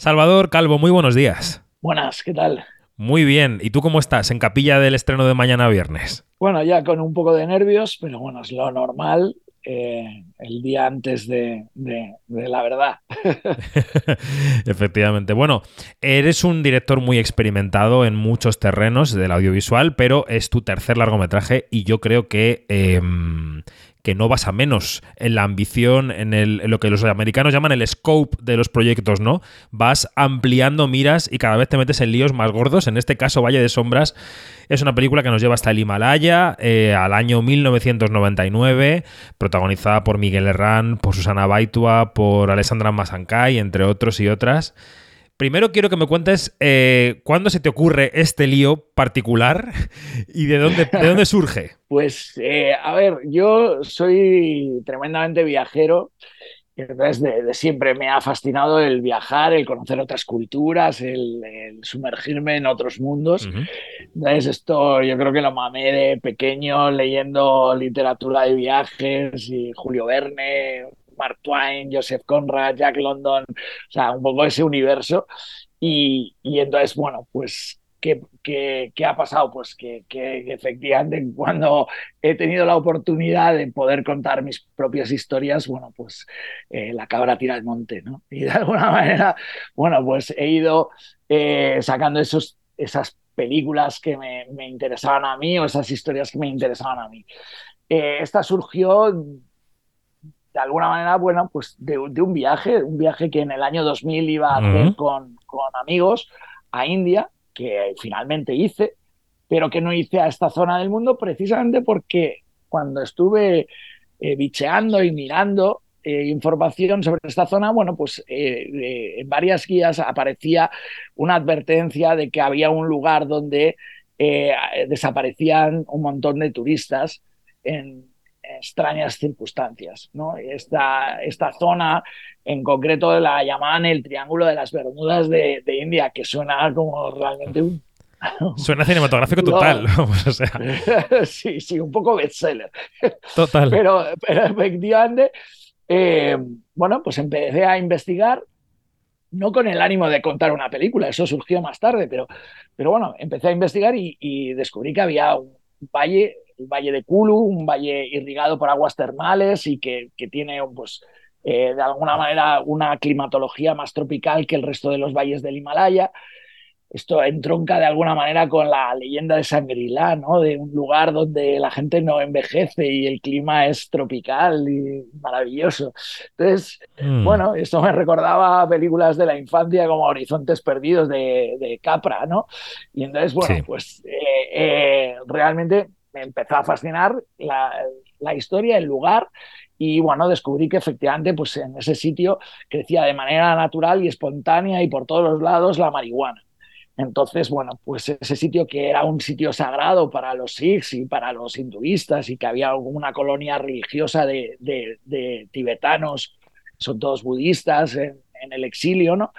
Salvador Calvo, muy buenos días. Buenas, ¿qué tal? Muy bien. ¿Y tú cómo estás en capilla del estreno de mañana viernes? Bueno, ya con un poco de nervios, pero bueno, es lo normal. Eh, el día antes de, de, la verdad. Efectivamente. Bueno, eres un director muy experimentado en muchos terrenos del audiovisual, pero es tu tercer largometraje y yo creo que eh, que no vas a menos en la ambición, en, el, lo que los americanos llaman el scope de los proyectos, ¿no? Vas ampliando miras y cada vez te metes en líos más gordos. En este caso, Valle de Sombras es una película que nos lleva hasta el Himalaya, eh, al año 1999, protagonizada por Miguel Herrán, por Susana Baitua, por Alessandra Masancay, entre otros y otras. Primero quiero que me cuentes eh, cuándo se te ocurre este lío particular y de dónde, de dónde surge. Pues, eh, a ver, yo soy tremendamente viajero. Entonces, de, siempre me ha fascinado el viajar, el conocer otras culturas, el, sumergirme en otros mundos. Entonces, esto yo creo que lo mamé de pequeño leyendo literatura de viajes y Julio Verne, Mark Twain, Joseph Conrad, Jack London, o sea, un poco ese universo. Y, entonces, bueno, pues ¿Qué, qué, ha pasado? Pues que, que, efectivamente cuando he tenido la oportunidad de poder contar mis propias historias, bueno, pues eh, la cabra tira al monte, ¿no? Y de alguna manera, bueno, pues he ido eh, sacando esos, esas películas que me, me, interesaban a mí o esas historias que me interesaban a mí. Eh, esta surgió de alguna manera, bueno, pues de, un viaje, un viaje que en el año 2000 iba a hacer con, amigos a India, que finalmente hice, pero que no hice a esta zona del mundo precisamente porque cuando estuve eh, bicheando y mirando eh, información sobre esta zona, bueno, pues eh, en varias guías aparecía una advertencia de que había un lugar donde desaparecían un montón de turistas en, extrañas circunstancias. ¿no? Esta, esta zona en concreto la llamaban el Triángulo de las Bermudas de, India, que suena como realmente un... Suena cinematográfico total. sí, sí, un poco bestseller. Total. Pero, pero efectivamente, eh, bueno, pues empecé a investigar no con el ánimo de contar una película, eso surgió más tarde, pero, pero bueno, empecé a investigar y, y descubrí que había un valle el Valle de Kulu, un valle irrigado por aguas termales y que, tiene pues, eh, de alguna manera una climatología más tropical que el resto de los valles del Himalaya. Esto entronca de alguna manera con la leyenda de Shangri-La, ¿no? de un lugar donde la gente no envejece y el clima es tropical y maravilloso. Entonces, mm. bueno, esto me recordaba películas de la infancia como Horizontes Perdidos de, Capra, ¿no? Y entonces, bueno, pues eh, eh, realmente me empezó a fascinar la, historia, el lugar, y bueno, descubrí que efectivamente pues en ese sitio crecía de manera natural y espontánea y por todos los lados la marihuana. Entonces, bueno, pues ese sitio que era un sitio sagrado para los sikhs y para los hinduistas y que había una colonia religiosa de, tibetanos, son todos budistas en, el exilio, ¿no?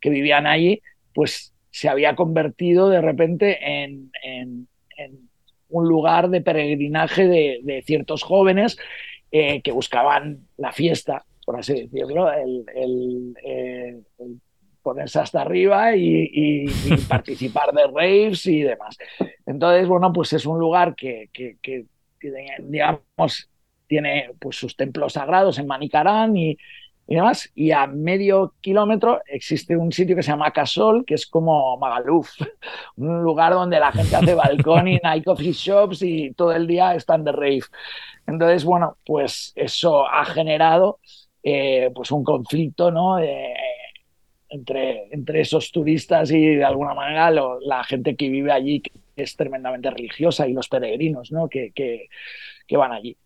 Que vivían allí, pues se había convertido de repente en un lugar de peregrinaje de, ciertos jóvenes eh, que buscaban la fiesta, por así decirlo, el, eh, ponerse hasta arriba y, participar de raves y demás. Entonces, bueno, pues es un lugar que, digamos, tiene pues, sus templos sagrados en Manicarán y, y demás. Y a medio kilómetro existe un sitio que se llama Casol, que es como Magaluf, un lugar donde la gente hace balcón y hay coffee shops y todo el día están de rave. Entonces, bueno, pues eso ha generado eh, pues un conflicto, ¿no? entre, entre esos turistas y de alguna manera la gente que vive allí, que es tremendamente religiosa, y los peregrinos, ¿no? Que, que, van allí.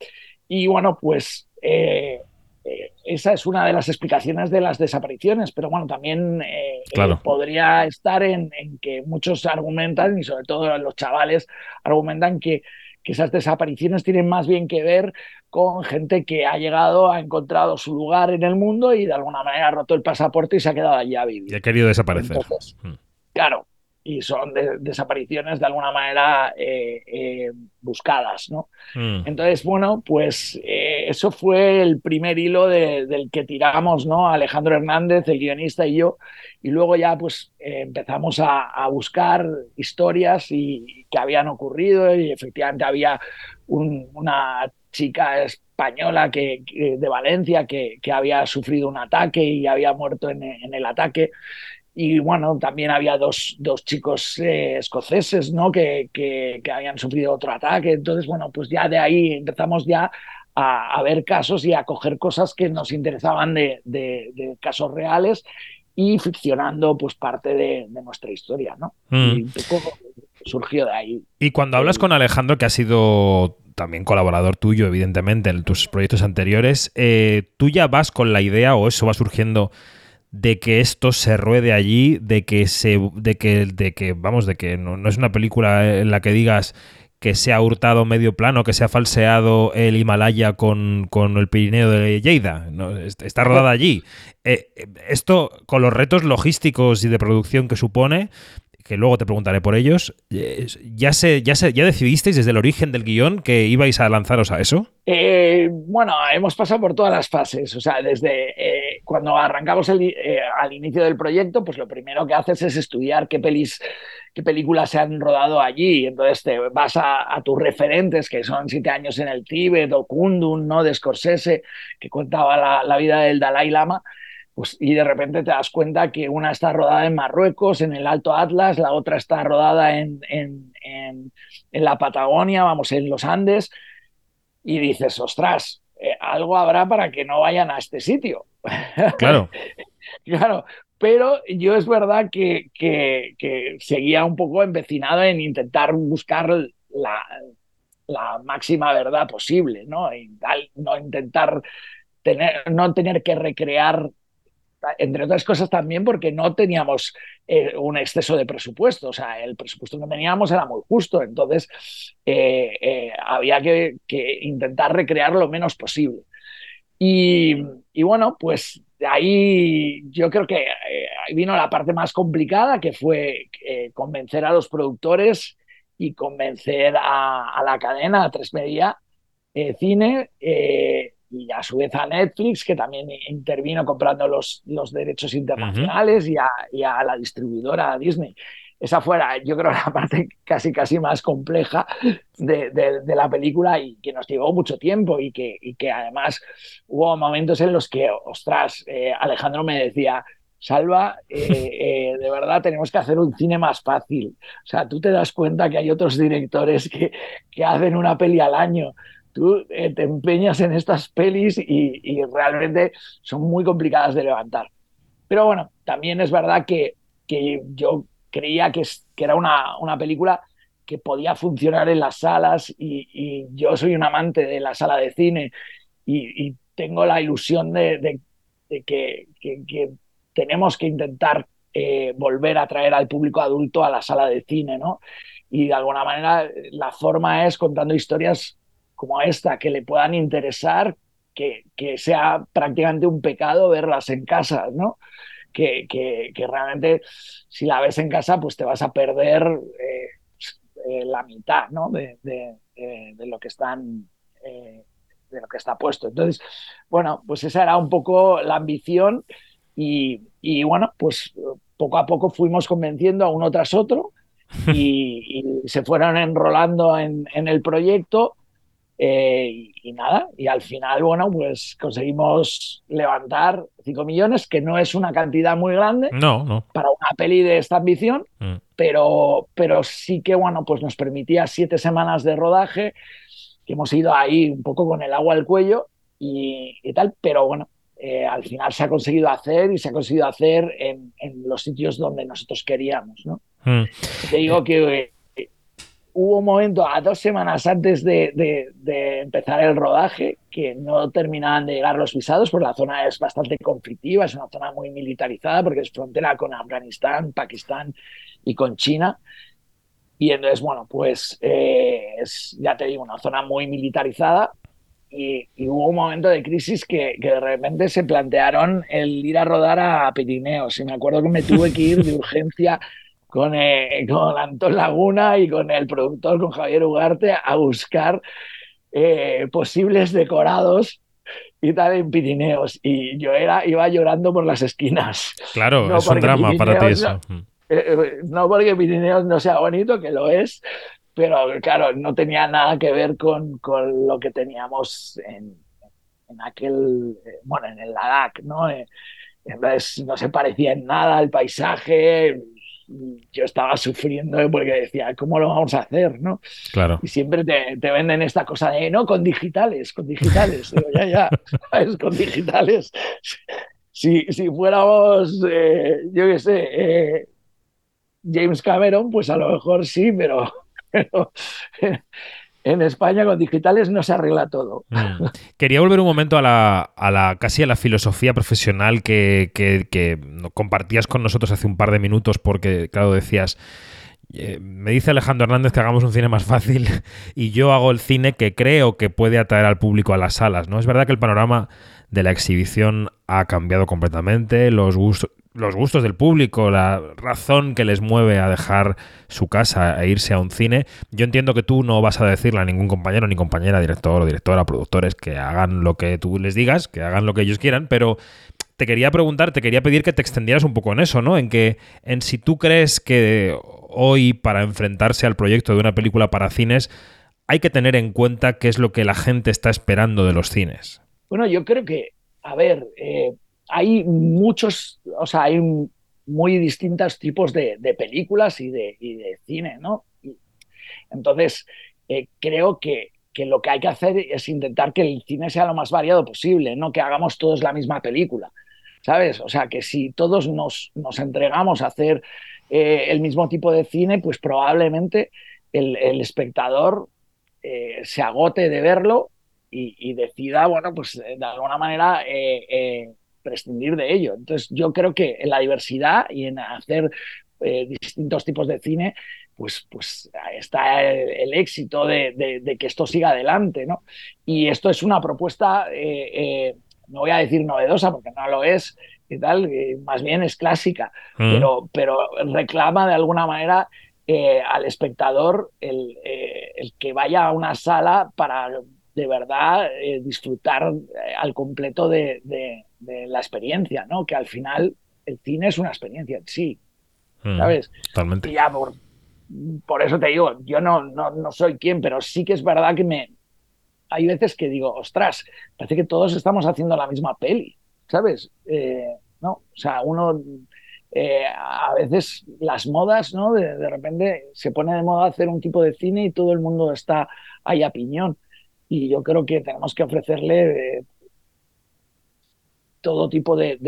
Y bueno, pues eh, eh, esa es una de las explicaciones de las desapariciones, pero bueno, también eh, eh, podría estar en, que muchos argumentan, y sobre todo los chavales argumentan que, esas desapariciones tienen más bien que ver con gente que ha llegado, ha encontrado su lugar en el mundo y de alguna manera ha roto el pasaporte y se ha quedado allí a vivir. Y ha querido desaparecer. Mm. Claro, y son desapariciones de alguna manera eh, eh, buscadas, ¿no? Mm. Entonces, bueno, pues eh, eso fue el primer hilo del que tiramos, ¿no? Alejandro Hernández, el guionista y yo, y luego ya pues empezamos a, buscar historias y, que habían ocurrido y efectivamente había una chica española que, de Valencia que, había sufrido un ataque y había muerto en, en el ataque y bueno, también había dos, dos chicos eh, escoceses, ¿no? Que, que, habían sufrido otro ataque. Entonces, bueno, pues ya de ahí empezamos ya a, a ver casos y a coger cosas que nos interesaban de, de, casos reales y ficcionando pues parte de, nuestra historia, ¿no? Mm. Y un poco surgió de ahí. Y cuando hablas con Alejandro, que ha sido también colaborador tuyo, evidentemente, en tus proyectos anteriores, eh, ¿tú ya vas con la idea o eso va surgiendo de que esto se ruede allí, de que se, de que, de que vamos, de que no, es una película en la que digas que se ha hurtado medio plano, que se ha falseado el Himalaya con, el Pirineo de Lleida. Está rodada allí. Eh, esto, con los retos logísticos y de producción que supone, que luego te preguntaré por ellos, eh, ¿ya, se, ya, se, ya decidisteis desde el origen del guion que ibais a lanzaros a eso? Eh, bueno, hemos pasado por todas las fases. O sea, desde eh, cuando arrancamos al inicio del proyecto, pues lo primero que haces es estudiar qué pelis qué películas se han rodado allí. Entonces te vas a, tus referentes, que son Siete años en el Tíbet o Kundun, ¿no? de Scorsese, que contaba la, la vida del Dalai Lama. Pues, y de repente te das cuenta que una está rodada en Marruecos, en el Alto Atlas, la otra está rodada en, en, en, la Patagonia, vamos, en los Andes, y dices, ostras, eh, algo habrá para que no vayan a este sitio. Claro. claro, pero yo es verdad que, que, seguía un poco empecinado en intentar buscar la, la máxima verdad posible, ¿no? Y no intentar tener, no tener que recrear entre otras cosas también porque no teníamos eh, un exceso de presupuesto, o sea, el presupuesto que teníamos era muy justo, entonces eh, eh, había que, intentar recrear lo menos posible. Y, bueno, pues de ahí yo creo que vino la parte más complicada, que fue convencer a los productores y convencer a, la cadena, a Tres Media Cine, y a su vez a Netflix, que también intervino comprando los, los derechos internacionales y, a, la distribuidora Disney. Esa fuera, yo creo, la parte casi, casi más compleja de, de, la película y que nos llevó mucho tiempo y que, y que además hubo momentos en los que, ostras, eh, Alejandro me decía, Salva, eh, eh, de verdad tenemos que hacer un cine más fácil. O sea, tú te das cuenta que hay otros directores que, que hacen una peli al año tú eh, te empeñas en estas pelis y, realmente son muy complicadas de levantar. Pero bueno, también es verdad que, que yo creía que, que era una, una, película que podía funcionar en las salas y, yo soy un amante de la sala de cine y, tengo la ilusión de, que, que, tenemos que intentar eh, volver a traer al público adulto a la sala de cine, ¿no? Y de alguna manera la forma es contando historias como esta que le puedan interesar, que, que sea prácticamente un pecado verlas en casa, ¿no? Que, que, realmente si la ves en casa, pues te vas a perder eh, eh, la mitad, ¿no? De, de, lo que están eh, de lo que está puesto. Entonces, bueno, pues esa era un poco la ambición y, y bueno, pues poco a poco fuimos convenciendo a uno tras otro y, y se fueron enrolando en, en el proyecto eh, y, nada, y al final, bueno, pues conseguimos levantar 5 millones, que no es una cantidad muy grande no, para una peli de esta ambición, mm. pero, pero sí que, bueno, pues nos permitía siete semanas de rodaje, que hemos ido ahí un poco con el agua al cuello y, tal, pero bueno, eh, al final se ha conseguido hacer y se ha conseguido hacer en, los sitios donde nosotros queríamos, ¿no? Mm. Te digo que hubo un momento a dos semanas antes de, empezar el rodaje que no terminaban de llegar los visados, porque la zona es bastante conflictiva, es una zona muy militarizada porque es frontera con Afganistán, Pakistán y con China. Y entonces, bueno, pues eh, es, ya te digo, una zona muy militarizada y, hubo un momento de crisis que, que, de repente se plantearon el ir a rodar a Pirineos. Y me acuerdo que me tuve que ir de urgencia con, eh, con Antón Laguna y con el productor, con Javier Ugarte, a buscar eh, posibles decorados y tal en Pirineos. Y yo era, iba llorando por las esquinas. Claro, es un drama para ti eso. No, eh, no porque Pirineos no sea bonito, que lo es, pero claro, no tenía nada que ver con, con lo que teníamos en, en aquel, bueno, en el Ladakh, ¿no? Entonces no se parecía en nada al paisaje, yo estaba sufriendo porque decía, ¿cómo lo vamos a hacer? ¿no? Claro. Y siempre te, te venden esta cosa de, no, con digitales, con digitales. Digo, ya, ya, es con digitales. Si, si fuéramos, eh, yo qué sé, eh, James Cameron, pues a lo mejor sí, pero, pero en España con digitales no se arregla todo. Mm. Quería volver un momento a la, a la casi a la filosofía profesional que, que, compartías con nosotros hace un par de minutos, porque, claro, decías. Eh, me dice Alejandro Hernández que hagamos un cine más fácil y yo hago el cine que creo que puede atraer al público a las salas. ¿no? Es verdad que el panorama de la exhibición ha cambiado completamente, los gustos, los gustos del público, la razón que les mueve a dejar su casa e irse a un cine. Yo entiendo que tú no vas a decirle a ningún compañero ni compañera, director o directora, productores, que hagan lo que tú les digas, que hagan lo que ellos quieran, pero te quería preguntar, te quería pedir que te extendieras un poco en eso, ¿no? En que, en si tú crees que hoy, para enfrentarse al proyecto de una película para cines, hay que tener en cuenta qué es lo que la gente está esperando de los cines. Bueno, yo creo que, a ver, eh, hay muchos, o sea, hay muy distintos tipos de, películas y de, cine, ¿no? entonces, eh, creo que, que, lo que hay que hacer es intentar que el cine sea lo más variado posible, no que hagamos todos la misma película, ¿sabes? O sea, que si todos nos, nos entregamos a hacer eh, el mismo tipo de cine, pues probablemente el, espectador eh, se agote de verlo y, decida, bueno, pues de alguna manera prescindir de ello. Entonces, yo creo que en la diversidad y en hacer eh, distintos tipos de cine, pues, pues está el, éxito de, que esto siga adelante, ¿no? Y esto es una propuesta, eh, eh, no voy a decir novedosa porque no lo es, y tal, más bien es clásica, mm. pero, pero reclama de alguna manera al espectador el, el, que vaya a una sala para de verdad disfrutar al completo de, de la experiencia, ¿no? Que al final el cine es una experiencia en sí, mm, ¿sabes? totalmente. Y ya por, por, eso te digo, yo no, no, no soy quien, pero sí que es verdad que me... Hay veces que digo, ostras, parece que todos estamos haciendo la misma peli, ¿sabes? Eh, no, o sea, uno... Eh, a veces las modas, ¿no? De, de, repente se pone de moda hacer un tipo de cine y todo el mundo está ahí a piñón. Y yo creo que tenemos que ofrecerle eh, todo tipo de,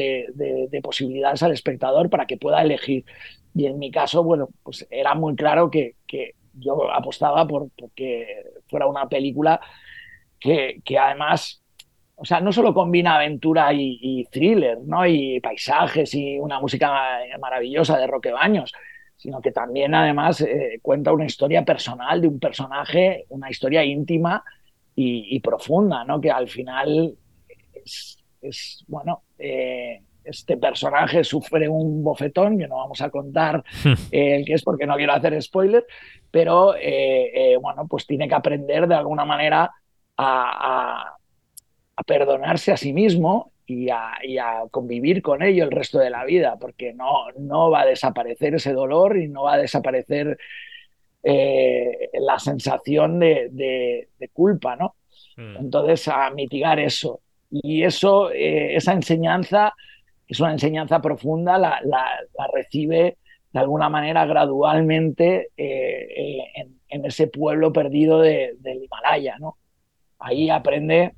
posibilidades al espectador para que pueda elegir. Y en mi caso, bueno, pues era muy claro que, yo apostaba por que fuera una película que, además, o sea, no solo combina aventura y, thriller, ¿no? Y paisajes y una música maravillosa de Roque Baños, sino que también además eh, cuenta una historia personal de un personaje, una historia íntima y, y profunda, ¿no? Que al final es, es, bueno, eh, este personaje sufre un bofetón, que no vamos a contar el que es porque no quiero hacer spoiler, pero eh, eh, bueno, pues tiene que aprender de alguna manera a, perdonarse a sí mismo y a, convivir con ello el resto de la vida, porque no, no va a desaparecer ese dolor y no va a desaparecer la sensación de, culpa, ¿no? Hmm. Entonces, a mitigar eso. Y eso, eh, esa enseñanza, es una enseñanza profunda, la, recibe de alguna manera gradualmente eh, eh, en, ese pueblo perdido del Himalaya. ¿no? Ahí aprende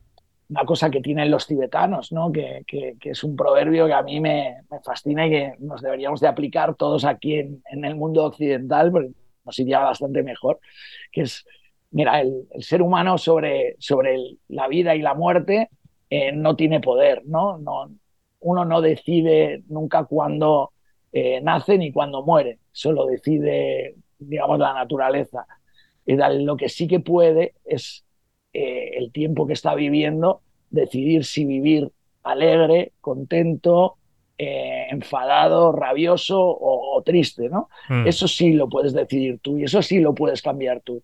una cosa que tienen los tibetanos, ¿no? que, es un proverbio que a mí me, fascina y que nos deberíamos de aplicar todos aquí en, el mundo occidental, porque nos iría bastante mejor, que es, mira, el, ser humano sobre, sobre la vida y la muerte eh, no tiene poder, ¿no? ¿no? Uno no decide nunca cuándo eh, nace ni cuándo muere, solo decide, digamos, la naturaleza. Y lo que sí que puede es eh, el tiempo que está viviendo, decidir si vivir alegre, contento, enfadado, rabioso o, triste, ¿no? Mm. Eso sí lo puedes decidir tú y eso sí lo puedes cambiar tú.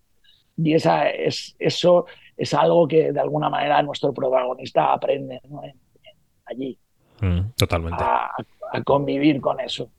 Y esa es, eso es algo que de alguna manera nuestro protagonista aprende allí. Mm, totalmente. A, convivir con eso.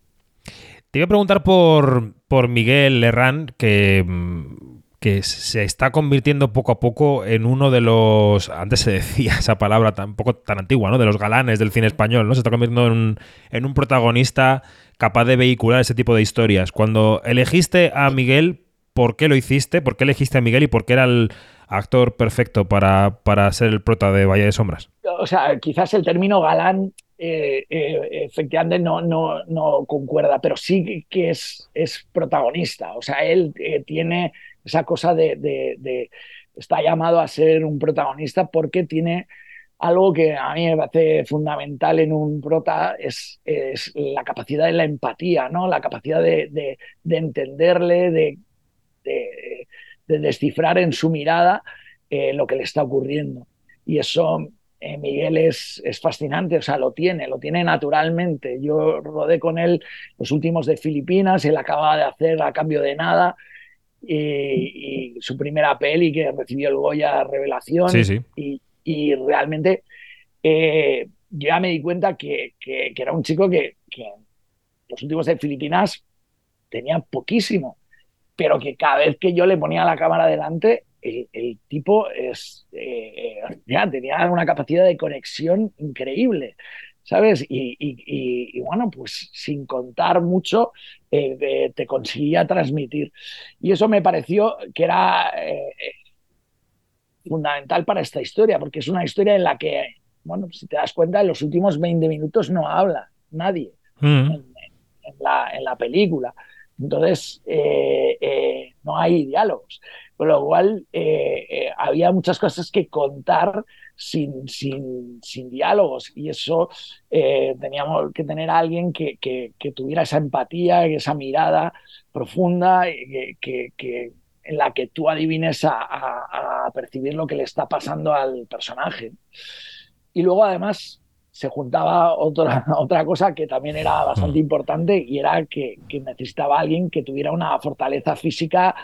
Te iba a preguntar por, por Miguel Herrán, que mm, que se está convirtiendo poco a poco en uno de los, antes se decía esa palabra tan poco tan antigua, ¿no? De los galanes del cine español, ¿no? Se está convirtiendo en un, en un protagonista capaz de vehicular ese tipo de historias. Cuando elegiste a Miguel, ¿por qué lo hiciste? ¿Por qué elegiste a Miguel y por qué era el actor perfecto para, para ser el prota de Valle de Sombras? O sea, quizás el término galán eh, eh, efectivamente no, no, no, concuerda, pero sí que es, es protagonista. O sea, él eh, tiene esa cosa de, está llamado a ser un protagonista porque tiene algo que a mí me parece fundamental en un prota es, es la capacidad de la empatía, ¿no? La capacidad de, entenderle, de, descifrar en su mirada eh, lo que le está ocurriendo. Y eso eh, Miguel es, es, fascinante, o sea, lo tiene, lo tiene naturalmente. Yo rodé con él los últimos de Filipinas, él acaba de hacer a cambio de nada y, su primera peli que recibió el Goya Revelación. Y, realmente eh, yo ya me di cuenta que, era un chico que, los últimos de Filipinas tenía poquísimo, pero que cada vez que yo le ponía la cámara delante, el, tipo es, eh, ya, tenía una capacidad de conexión increíble. ¿sabes? Y, bueno, pues sin contar mucho, eh, te conseguía transmitir. Y eso me pareció que era eh, fundamental para esta historia, porque es una historia en la que, bueno, si te das cuenta, en los últimos 20 minutos no habla nadie mm. en, la, en, la, película. Entonces, eh, no hay diálogos. Con lo cual, había muchas cosas que contar sin, sin, sin diálogos y eso eh, teníamos que tener a alguien que, que, tuviera esa empatía, esa mirada profunda, que, que en la que tú adivines a, a, percibir lo que le está pasando al personaje. Y luego además se juntaba otra, otra cosa que también era bastante importante y era que, que necesitaba alguien que tuviera una fortaleza física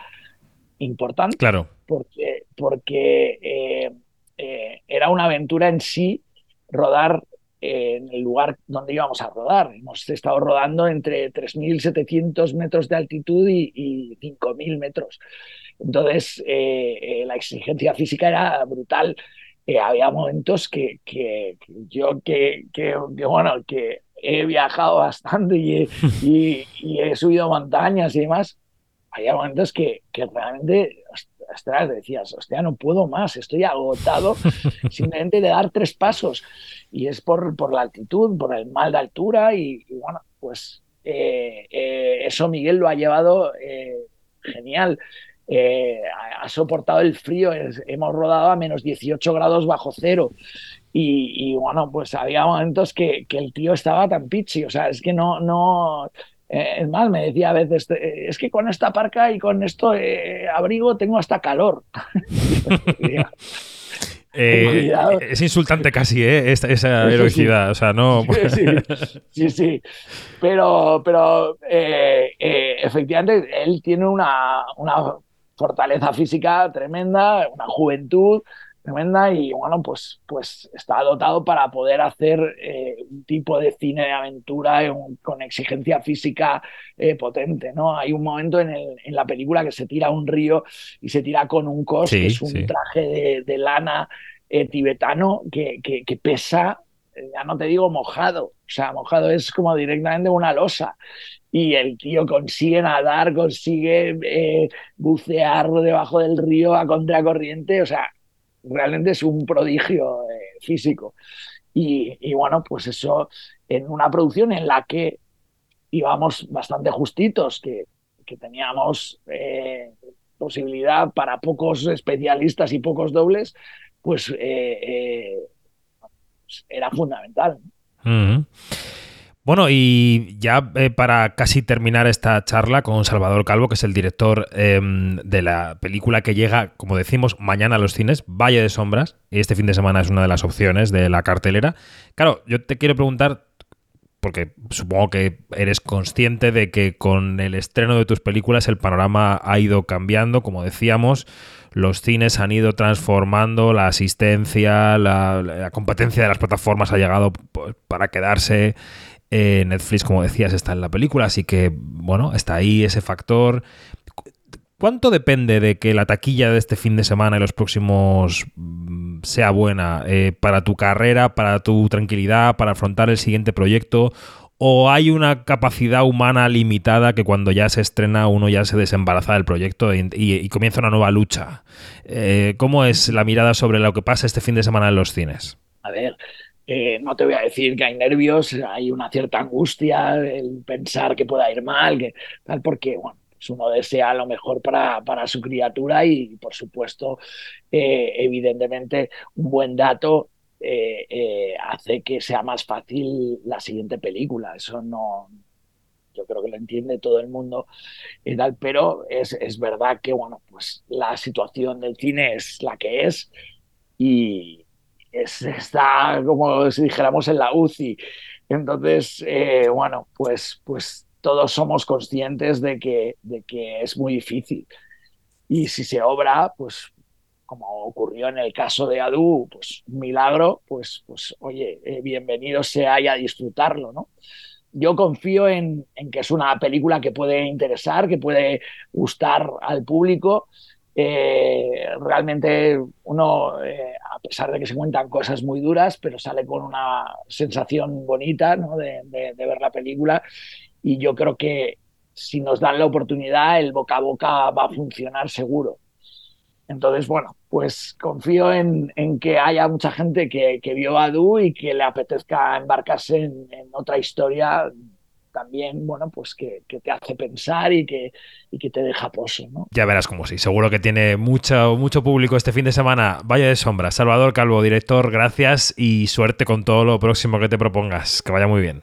importante. Claro. Porque, porque eh, eh, era una aventura en sí rodar eh, en el lugar donde íbamos a rodar. Hemos estado rodando entre 3.700 metros de altitud y, 5.000 metros. Entonces, eh, la exigencia física era brutal. Había momentos que, que, yo, que, que, bueno, que he viajado bastante y y he, subido montañas y demás, había momentos que, que realmente ostras, decías, hostia, no puedo más, estoy agotado simplemente de dar tres pasos. Y es por, por la altitud, por el mal de altura y, bueno, pues eh, eh, eso Miguel lo ha llevado eh, genial. Ha soportado el frío, hemos rodado a menos 18 grados bajo cero. Y, bueno, pues había momentos que, que, el tío estaba tan pichi, o sea, es que no, no, eh, es más, me decía a veces, eh, es que con esta parca y con esto eh, abrigo tengo hasta calor. es insultante casi, esa heroicidad. O sea, no. Sí, sí. Pero, pero efectivamente, él tiene una, una fortaleza física tremenda, una juventud tremenda y bueno, pues, pues está dotado para poder hacer eh, un tipo de cine de aventura con exigencia física eh, potente, ¿no? Hay un momento en, el, en, la película que se tira a un río y se tira con un cos, que es un traje de, lana eh, tibetano que, que, pesa, ya no te digo mojado, o sea, mojado es como directamente una losa y el tío consigue nadar, consigue bucear debajo del río a contracorriente, o sea, realmente es un prodigio eh, físico. Y, bueno, pues eso en una producción en la que íbamos bastante justitos, que, teníamos eh, posibilidad para pocos especialistas y pocos dobles, pues, eh, era fundamental. Bueno, y ya eh, para casi terminar esta charla con Salvador Calvo, que es el director em, de la película que llega, como decimos, mañana a los cines, Valle de Sombras, y este fin de semana es una de las opciones de la cartelera. Claro, yo te quiero preguntar porque supongo que eres consciente de que con el estreno de tus películas el panorama ha ido cambiando, como decíamos, los cines han ido transformando, la asistencia, la, competencia de las plataformas ha llegado para quedarse. Eh, Netflix, como decías, está en la película, así que, bueno, está ahí ese factor. ¿Cuánto depende de que la taquilla de este fin de semana y los próximos mm, sea buena eh, para tu carrera, para tu tranquilidad, para afrontar el siguiente proyecto? ¿O hay una capacidad humana limitada que cuando ya se estrena uno ya se desembaraza del proyecto y, comienza una nueva lucha? Eh, ¿Cómo es la mirada sobre lo que pasa este fin de semana en los cines? A ver, eh, no te voy a decir que hay nervios, hay una cierta angustia, el pensar que pueda ir mal, que tal, porque bueno, uno desea lo mejor para, para su criatura y, por supuesto, eh, evidentemente, un buen dato eh, eh, hace que sea más fácil la siguiente película. Eso no, yo creo que lo entiende todo el mundo y tal, pero es, es, verdad que, bueno, pues la situación del cine es la que es y es, está como si dijéramos en la UCI. Entonces, bueno, pues, pues todos somos conscientes de que, de que es muy difícil. Y si se obra, pues como ocurrió en el caso de Adu, pues un milagro, pues, pues oye, eh, bienvenido sea y a disfrutarlo, ¿no? Yo confío en, en, que es una película que puede interesar, que puede gustar al público. Eh, realmente uno, eh, a pesar de que se cuentan cosas muy duras, pero sale con una sensación bonita ¿no? de, de, de ver la película y yo creo que si nos dan la oportunidad, el boca a boca va a funcionar seguro. Entonces, bueno, pues confío en, que haya mucha gente que, vio a Du y que le apetezca embarcarse en, otra historia también, bueno, pues que, te hace pensar y que, que te deja poso, ¿no? Ya verás como sí. Seguro que tiene mucho, mucho público este fin de semana. Vaya de sombra. Salvador Calvo, director, gracias y suerte con todo lo próximo que te propongas. Que vaya muy bien.